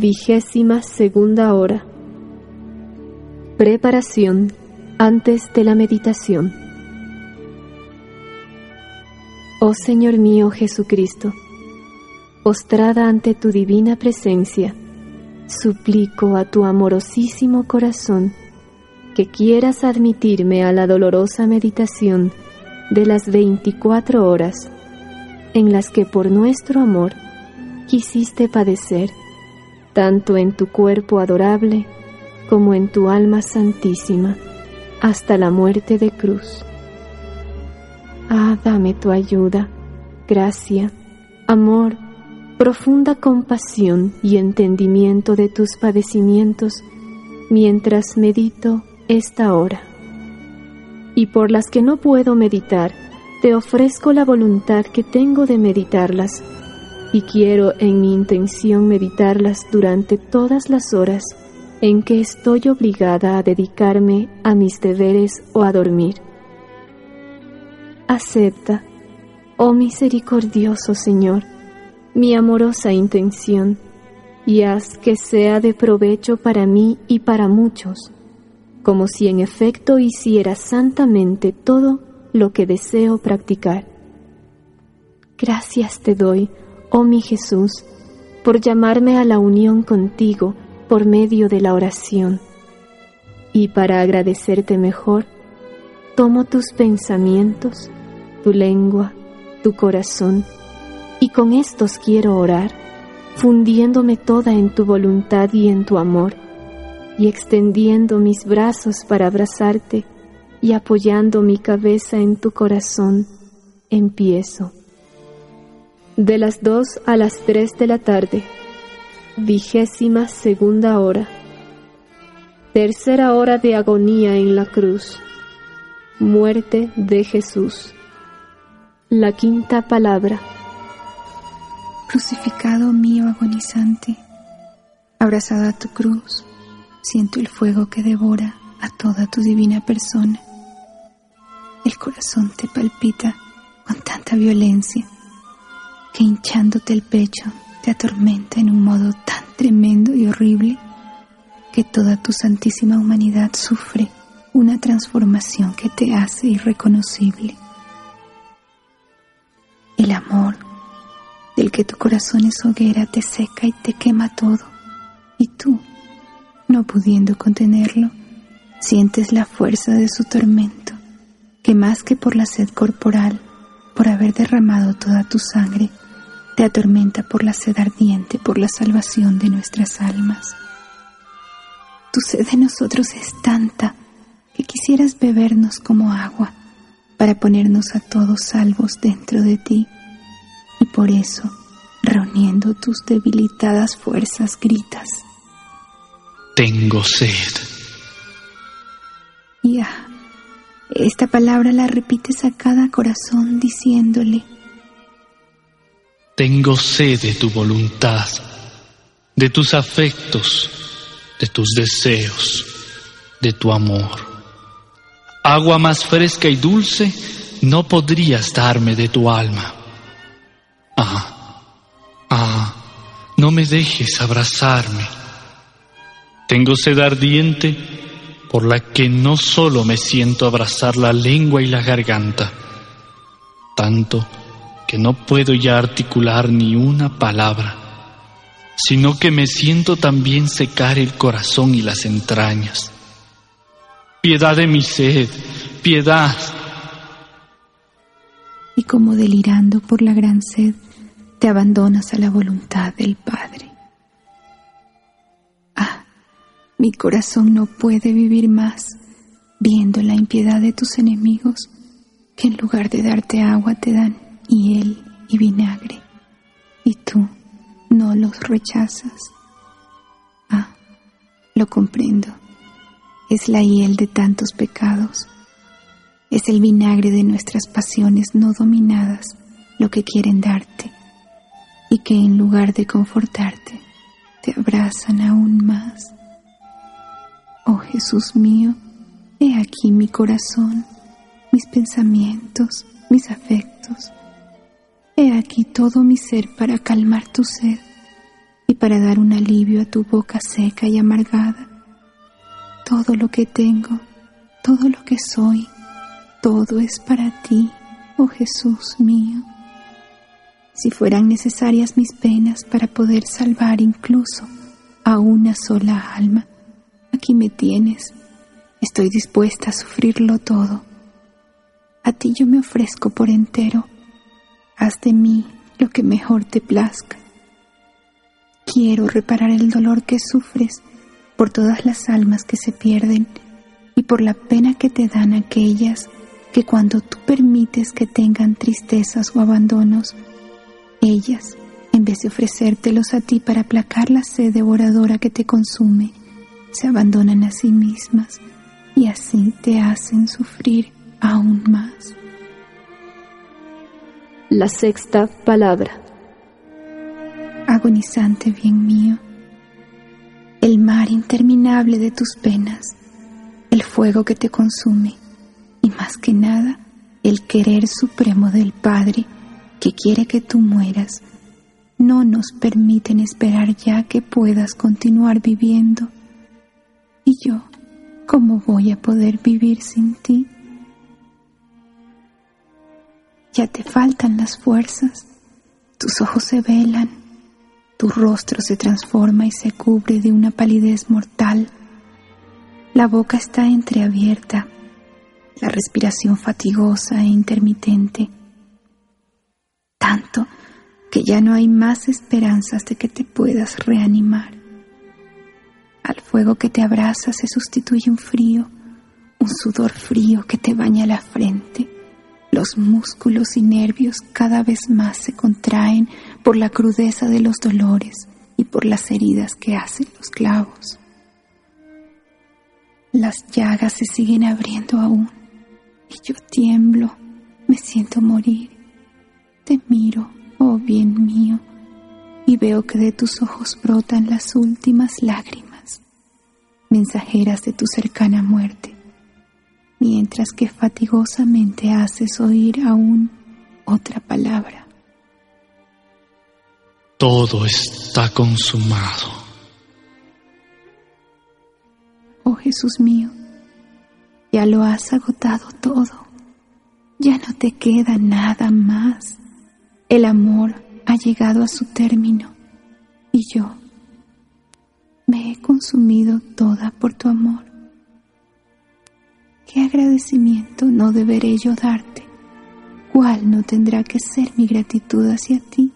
Vigésima segunda hora. Preparación antes de la meditación. Oh Señor mío Jesucristo, postrada ante tu divina presencia, suplico a tu amorosísimo corazón que quieras admitirme a la dolorosa meditación de las veinticuatro horas en las que por nuestro amor quisiste padecer, tanto en tu cuerpo adorable como en tu alma santísima, hasta la muerte de cruz. Ah, dame tu ayuda, gracia, amor, profunda compasión y entendimiento de tus padecimientos mientras medito esta hora. Y por las que no puedo meditar, te ofrezco la voluntad que tengo de meditarlas, y quiero en mi intención meditarlas durante todas las horas en que estoy obligada a dedicarme a mis deberes o a dormir. Acepta, oh misericordioso Señor, mi amorosa intención, y haz que sea de provecho para mí y para muchos, como si en efecto hiciera santamente todo lo que deseo practicar. Gracias te doy, oh mi Jesús, por llamarme a la unión contigo por medio de la oración. Y para agradecerte mejor, tomo tus pensamientos, tu lengua, tu corazón, y con estos quiero orar, fundiéndome toda en tu voluntad y en tu amor, y extendiendo mis brazos para abrazarte y apoyando mi cabeza en tu corazón, empiezo. De las dos a las tres de la tarde, vigésima segunda hora, tercera hora de agonía en la cruz, muerte de Jesús. La quinta palabra. Crucificado mío agonizante, abrazado a tu cruz, siento el fuego que devora a toda tu divina persona. El corazón te palpita con tanta violencia que hinchándote el pecho te atormenta en un modo tan tremendo y horrible que toda tu santísima humanidad sufre una transformación que te hace irreconocible. El amor del que tu corazón es hoguera te seca y te quema todo, y tú, no pudiendo contenerlo, sientes la fuerza de su tormento que más que por la sed corporal, por haber derramado toda tu sangre, te atormenta por la sed ardiente, por la salvación de nuestras almas. Tu sed de nosotros es tanta que quisieras bebernos como agua para ponernos a todos salvos dentro de ti. Y por eso, reuniendo tus debilitadas fuerzas, gritas, Tengo sed. Ya esta palabra la repites a cada corazón diciéndole, Tengo sed de tu voluntad, de tus afectos, de tus deseos, de tu amor. Agua más fresca y dulce no podrías darme de tu alma. Ah, ah, no me dejes abrazarme. Tengo sed ardiente por la que no solo me siento abrazar la lengua y la garganta, tanto que no puedo ya articular ni una palabra, sino que me siento también secar el corazón y las entrañas. Piedad de mi sed, piedad. Y como delirando por la gran sed, te abandonas a la voluntad del Padre. Mi corazón no puede vivir más viendo la impiedad de tus enemigos, que en lugar de darte agua te dan hiel y vinagre, y tú no los rechazas. Ah, lo comprendo. Es la hiel de tantos pecados. Es el vinagre de nuestras pasiones no dominadas lo que quieren darte y que en lugar de confortarte, te abrazan aún más. Oh Jesús mío, he aquí mi corazón, mis pensamientos, mis afectos. He aquí todo mi ser para calmar tu sed, y para dar un alivio a tu boca seca y amargada. Todo lo que tengo, todo lo que soy, todo es para ti, oh Jesús mío. Si fueran necesarias mis penas para poder salvar incluso a una sola alma, aquí me tienes. Estoy dispuesta a sufrirlo todo. A ti yo me ofrezco por entero. Haz de mí lo que mejor te plazca. Quiero reparar el dolor que sufres por todas las almas que se pierden y por la pena que te dan aquellas que cuando tú permites que tengan tristezas o abandonos, ellas, en vez de ofrecértelos a ti para aplacar la sed devoradora que te consume, se abandonan a sí mismas y así te hacen sufrir aún más. La sexta palabra. Agonizante bien mío, el mar interminable de tus penas, el fuego que te consume y más que nada el querer supremo del Padre que quiere que tú mueras, no nos permiten esperar ya que puedas continuar viviendo. ¿Y yo cómo voy a poder vivir sin ti? Ya te faltan las fuerzas, tus ojos se velan, tu rostro se transforma y se cubre de una palidez mortal, la boca está entreabierta, la respiración fatigosa e intermitente, tanto que ya no hay más esperanzas de que te puedas reanimar. Al fuego que te abraza se sustituye un frío, un sudor frío que te baña la frente. Los músculos y nervios cada vez más se contraen por la crudeza de los dolores y por las heridas que hacen los clavos. Las llagas se siguen abriendo aún y yo tiemblo, me siento morir. Te miro, oh bien mío, y veo que de tus ojos brotan las últimas lágrimas, mensajeras de tu cercana muerte, mientras que fatigosamente haces oír aún otra palabra. Todo está consumado. Oh Jesús mío, ya lo has agotado todo, ya no te queda nada más. El amor ha llegado a su término y yo me he consumido toda por tu amor. ¿Qué agradecimiento no deberé yo darte? ¿Cuál no tendrá que ser mi gratitud hacia ti?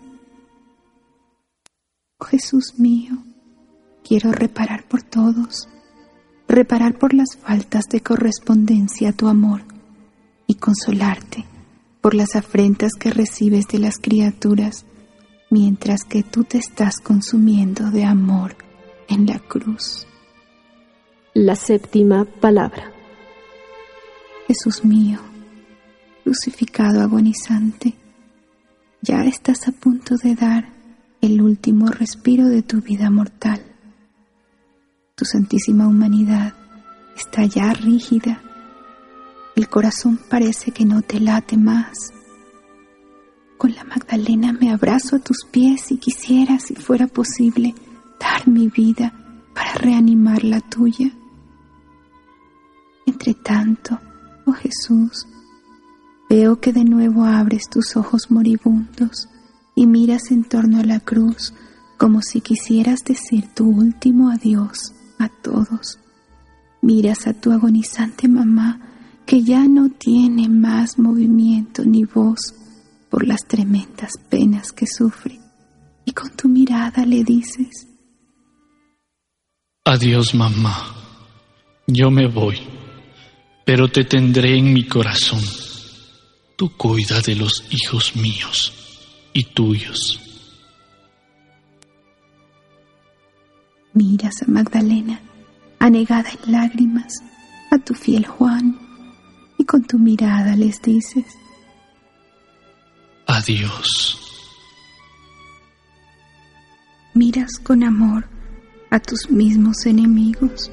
Oh Jesús mío, quiero reparar por todos, reparar por las faltas de correspondencia a tu amor y consolarte por las afrentas que recibes de las criaturas mientras que tú te estás consumiendo de amor en la cruz. La séptima palabra. Jesús mío, crucificado agonizante, ya estás a punto de dar el último respiro de tu vida mortal. Tu santísima humanidad está ya rígida el corazón parece que no te late más. Con la Magdalena me abrazo a tus pies y quisiera, si fuera posible, dar mi vida para reanimar la tuya. Entre tanto, oh Jesús, veo que de nuevo abres tus ojos moribundos y miras en torno a la cruz como si quisieras decir tu último adiós a todos. Miras a tu agonizante mamá que ya no tiene más movimiento ni voz por las tremendas penas que sufre, y con tu mirada le dices, Adiós mamá, yo me voy, pero te tendré en mi corazón. Tú cuida de los hijos míos y tuyos. Miras a Magdalena, anegada en lágrimas, a tu fiel Juan, y con tu mirada les dices, Adiós. Miras con amor a tus mismos enemigos.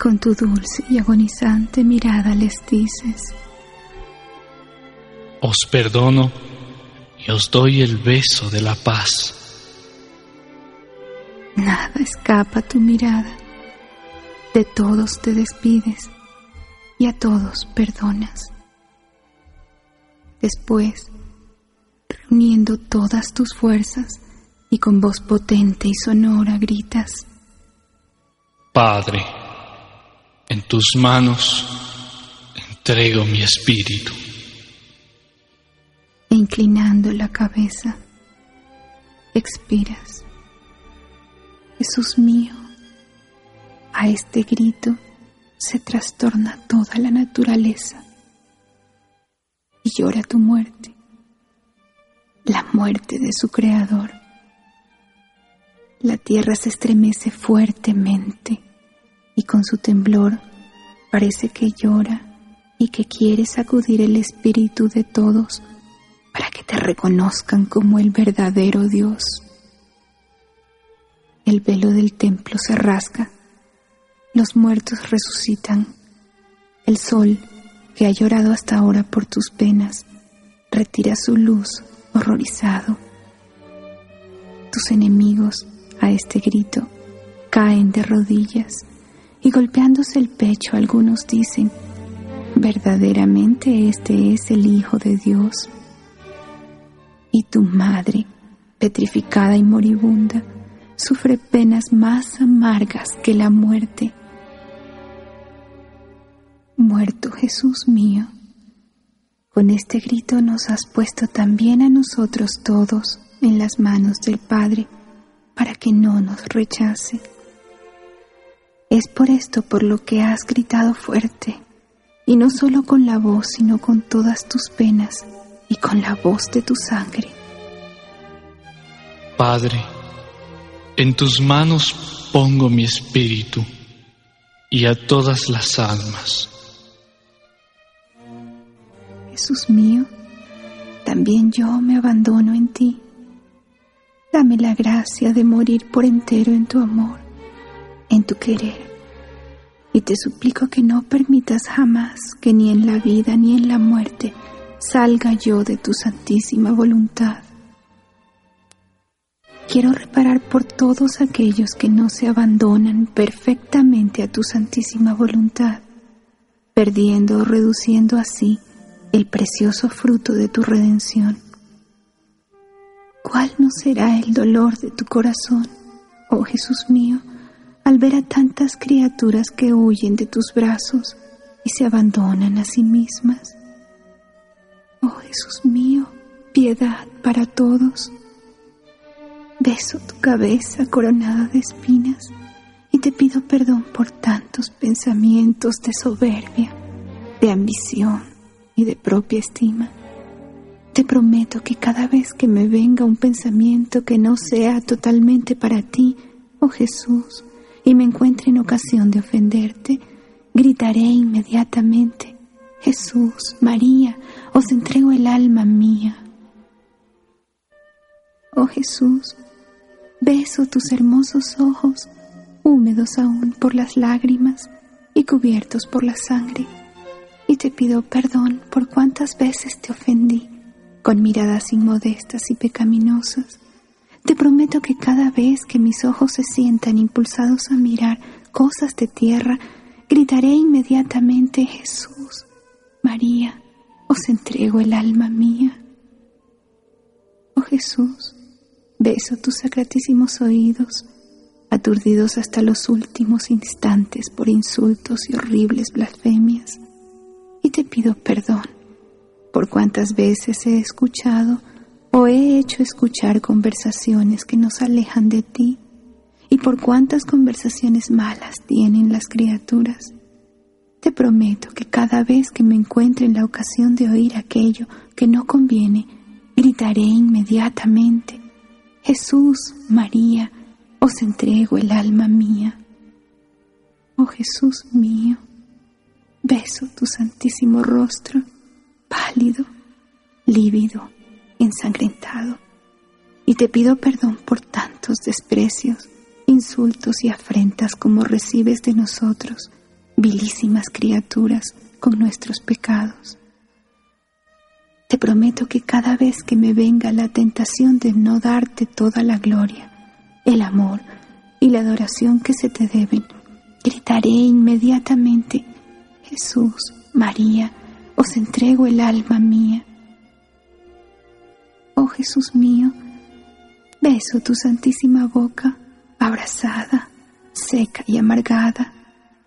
Con tu dulce y agonizante mirada les dices, Os perdono y os doy el beso de la paz. Nada escapa tu mirada. De todos te despides y a todos perdonas. Después, reuniendo todas tus fuerzas y con voz potente y sonora gritas, Padre, en tus manos entrego mi espíritu. E inclinando la cabeza, expiras. Jesús mío, a este grito se trastorna toda la naturaleza y llora tu muerte, la muerte de su creador. La tierra se estremece fuertemente y con su temblor parece que llora y que quiere sacudir el espíritu de todos para que te reconozcan como el verdadero Dios. El velo del templo se rasga, los muertos resucitan, el sol, que ha llorado hasta ahora por tus penas, retira su luz horrorizado. Tus enemigos, a este grito, caen de rodillas y golpeándose el pecho algunos dicen, verdaderamente este es el Hijo de Dios. Y tu madre, petrificada y moribunda, sufre penas más amargas que la muerte. Muerto Jesús mío, con este grito nos has puesto también a nosotros todos en las manos del Padre para que no nos rechace. Es por esto por lo que has gritado fuerte, y no solo con la voz, sino con todas tus penas y con la voz de tu sangre. Padre, en tus manos pongo mi espíritu y a todas las almas. Jesús mío, también yo me abandono en ti. Dame la gracia de morir por entero en tu amor en tu querer. Y te suplico que no permitas jamás que ni en la vida ni en la muerte salga yo de tu santísima voluntad. Quiero reparar por todos aquellos que no se abandonan perfectamente a tu santísima voluntad, perdiendo o reduciendo así el precioso fruto de tu redención. ¿Cuál no será el dolor de tu corazón, oh Jesús mío, al ver a tantas criaturas que huyen de tus brazos y se abandonan a sí mismas. Oh Jesús mío, piedad para todos. Beso tu cabeza coronada de espinas y te pido perdón por tantos pensamientos de soberbia, de ambición y de propia estima. Te prometo que cada vez que me venga un pensamiento que no sea totalmente para ti, oh Jesús, y me encuentre en ocasión de ofenderte, gritaré inmediatamente, Jesús, María, os entrego el alma mía. Oh Jesús, beso tus hermosos ojos, húmedos aún por las lágrimas y cubiertos por la sangre, y te pido perdón por cuantas veces te ofendí con miradas inmodestas y pecaminosas te prometo que cada vez que mis ojos se sientan impulsados a mirar cosas de tierra, gritaré inmediatamente, Jesús, María, os entrego el alma mía. Oh Jesús, beso tus sacratísimos oídos, aturdidos hasta los últimos instantes por insultos y horribles blasfemias, y te pido perdón por cuantas veces he escuchado o he hecho escuchar conversaciones que nos alejan de ti y por cuántas conversaciones malas tienen las criaturas. Te prometo que cada vez que me encuentre en la ocasión de oír aquello que no conviene, gritaré inmediatamente, Jesús, María, os entrego el alma mía. Oh Jesús mío, beso tu santísimo rostro, pálido, lívido ensangrentado, y te pido perdón por tantos desprecios, insultos y afrentas como recibes de nosotros, vilísimas criaturas, con nuestros pecados. Te prometo que cada vez que me venga la tentación de no darte toda la gloria, el amor y la adoración que se te deben. Gritaré inmediatamente, Jesús, María, os entrego el alma mía. Jesús mío, beso tu santísima boca, abrazada, seca y amargada,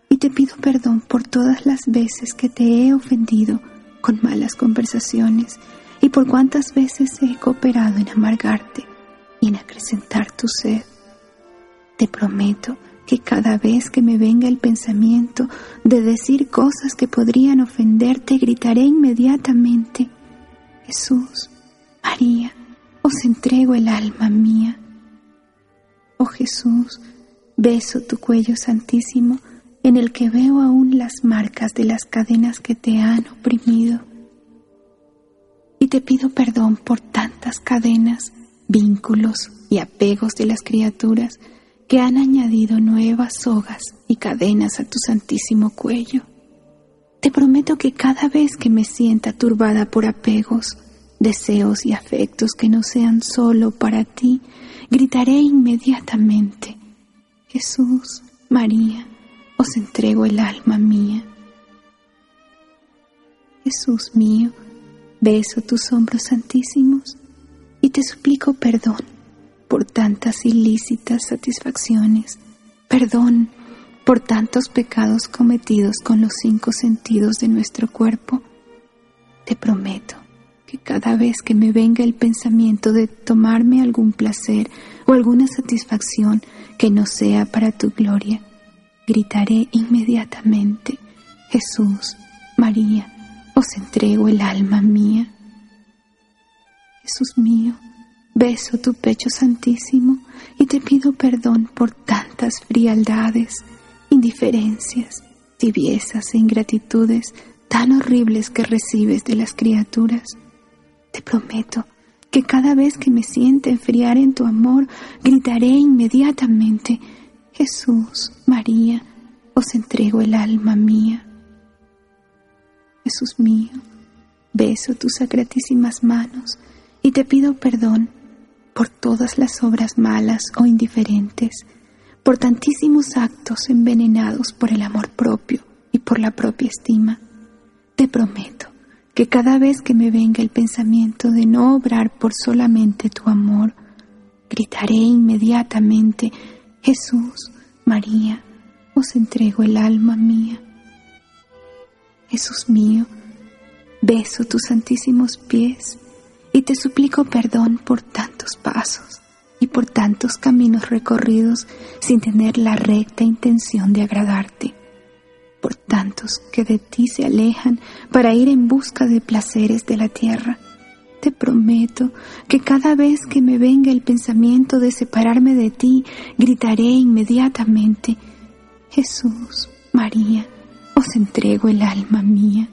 y te pido perdón por todas las veces que te he ofendido con malas conversaciones y por cuántas veces he cooperado en amargarte y en acrecentar tu sed. Te prometo que cada vez que me venga el pensamiento de decir cosas que podrían ofenderte, gritaré inmediatamente, Jesús, María, os entrego el alma mía. Oh Jesús, beso tu cuello santísimo en el que veo aún las marcas de las cadenas que te han oprimido. Y te pido perdón por tantas cadenas, vínculos y apegos de las criaturas que han añadido nuevas sogas y cadenas a tu santísimo cuello. Te prometo que cada vez que me sienta turbada por apegos, deseos y afectos que no sean solo para ti, gritaré inmediatamente, Jesús, María, os entrego el alma mía. Jesús mío, beso tus hombros santísimos y te suplico perdón por tantas ilícitas satisfacciones, perdón por tantos pecados cometidos con los cinco sentidos de nuestro cuerpo. Te prometo cada vez que me venga el pensamiento de tomarme algún placer o alguna satisfacción que no sea para tu gloria, gritaré inmediatamente, Jesús, María, os entrego el alma mía. Jesús mío, beso tu pecho santísimo y te pido perdón por tantas frialdades, indiferencias, tibiezas e ingratitudes tan horribles que recibes de las criaturas. Te prometo que cada vez que me siente enfriar en tu amor, gritaré inmediatamente, Jesús, María, os entrego el alma mía. Jesús mío, beso tus sacratísimas manos y te pido perdón por todas las obras malas o indiferentes, por tantísimos actos envenenados por el amor propio y por la propia estima. Te prometo que cada vez que me venga el pensamiento de no obrar por solamente tu amor, gritaré inmediatamente Jesús, María, os entrego el alma mía. Jesús mío, beso tus santísimos pies y te suplico perdón por tantos pasos y por tantos caminos recorridos sin tener la recta intención de agradarte, tantos que de ti se alejan para ir en busca de placeres de la tierra te prometo que cada vez que me venga el pensamiento de separarme de ti, gritaré inmediatamente, Jesús, María, os entrego el alma mía.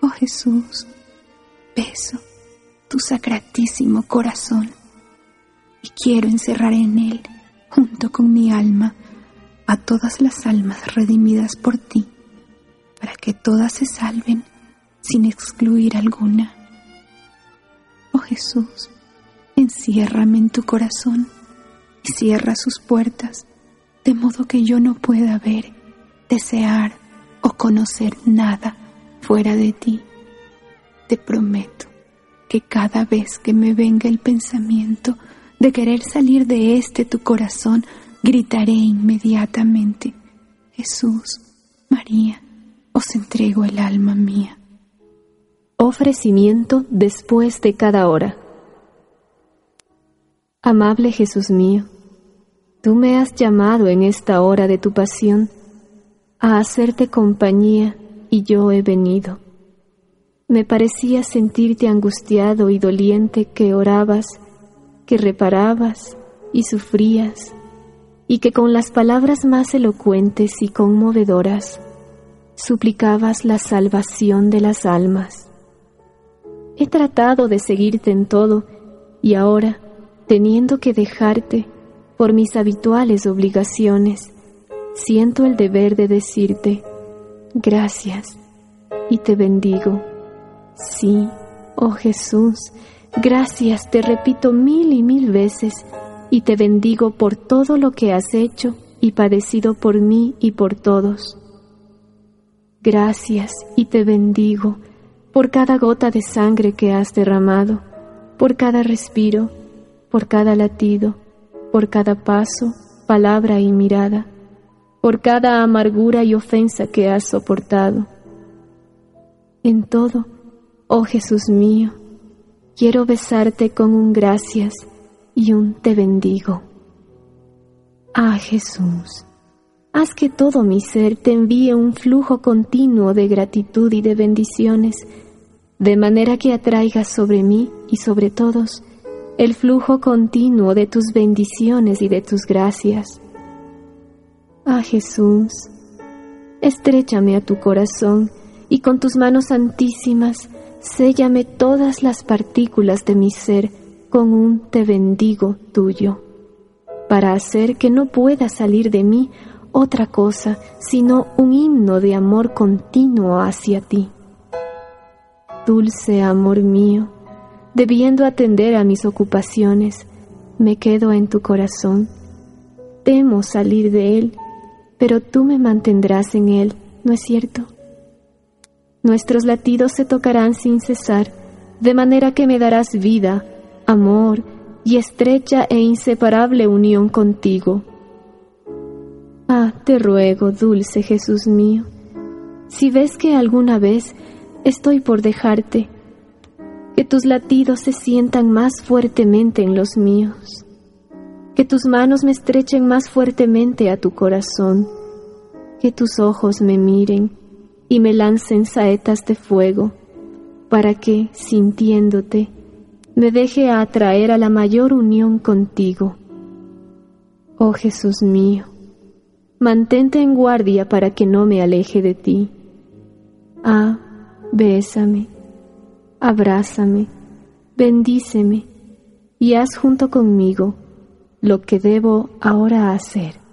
Oh Jesús, beso tu sacratísimo corazón y quiero encerrar en él, junto con mi alma, a todas las almas redimidas por ti, para que todas se salven sin excluir alguna. Oh Jesús, enciérrame en tu corazón y cierra sus puertas, de modo que yo no pueda ver, desear o conocer nada fuera de ti. Te prometo que cada vez que me venga el pensamiento de querer salir de este tu corazón, gritaré inmediatamente, Jesús, María, os entrego el alma mía. Ofrecimiento después de cada hora. Amable Jesús mío, tú me has llamado en esta hora de tu pasión a hacerte compañía y yo he venido. Me parecía sentirte angustiado y doliente que orabas, que reparabas y sufrías, y que con las palabras más elocuentes y conmovedoras suplicabas la salvación de las almas. He tratado de seguirte en todo y ahora, teniendo que dejarte por mis habituales obligaciones, siento el deber de decirte gracias y te bendigo. Sí, oh Jesús, gracias te repito mil y mil veces y te bendigo por todo lo que has hecho y padecido por mí y por todos. Gracias y te bendigo por cada gota de sangre que has derramado, por cada respiro, por cada latido, por cada paso, palabra y mirada, por cada amargura y ofensa que has soportado. En todo, oh Jesús mío, quiero besarte con un gracias y un te bendigo. Ah Jesús, haz que todo mi ser te envíe un flujo continuo de gratitud y de bendiciones, de manera que atraigas sobre mí y sobre todos el flujo continuo de tus bendiciones y de tus gracias. Ah Jesús, estrechame a tu corazón y con tus manos santísimas séllame todas las partículas de mi ser con un te bendigo tuyo, para hacer que no pueda salir de mí otra cosa sino un himno de amor continuo hacia ti. Dulce amor mío, debiendo atender a mis ocupaciones, me quedo en tu corazón. Temo salir de él, pero tú me mantendrás en él, ¿no es cierto? Nuestros latidos se tocarán sin cesar, de manera que me darás vida, amor y estrecha e inseparable unión contigo. Ah, te ruego, dulce Jesús mío, si ves que alguna vez estoy por dejarte, que tus latidos se sientan más fuertemente en los míos, que tus manos me estrechen más fuertemente a tu corazón, que tus ojos me miren y me lancen saetas de fuego, para que, sintiéndote, me deje atraer a la mayor unión contigo. Oh Jesús mío, mantente en guardia para que no me aleje de ti. Ah, bésame, abrázame, bendíceme y haz junto conmigo lo que debo ahora hacer.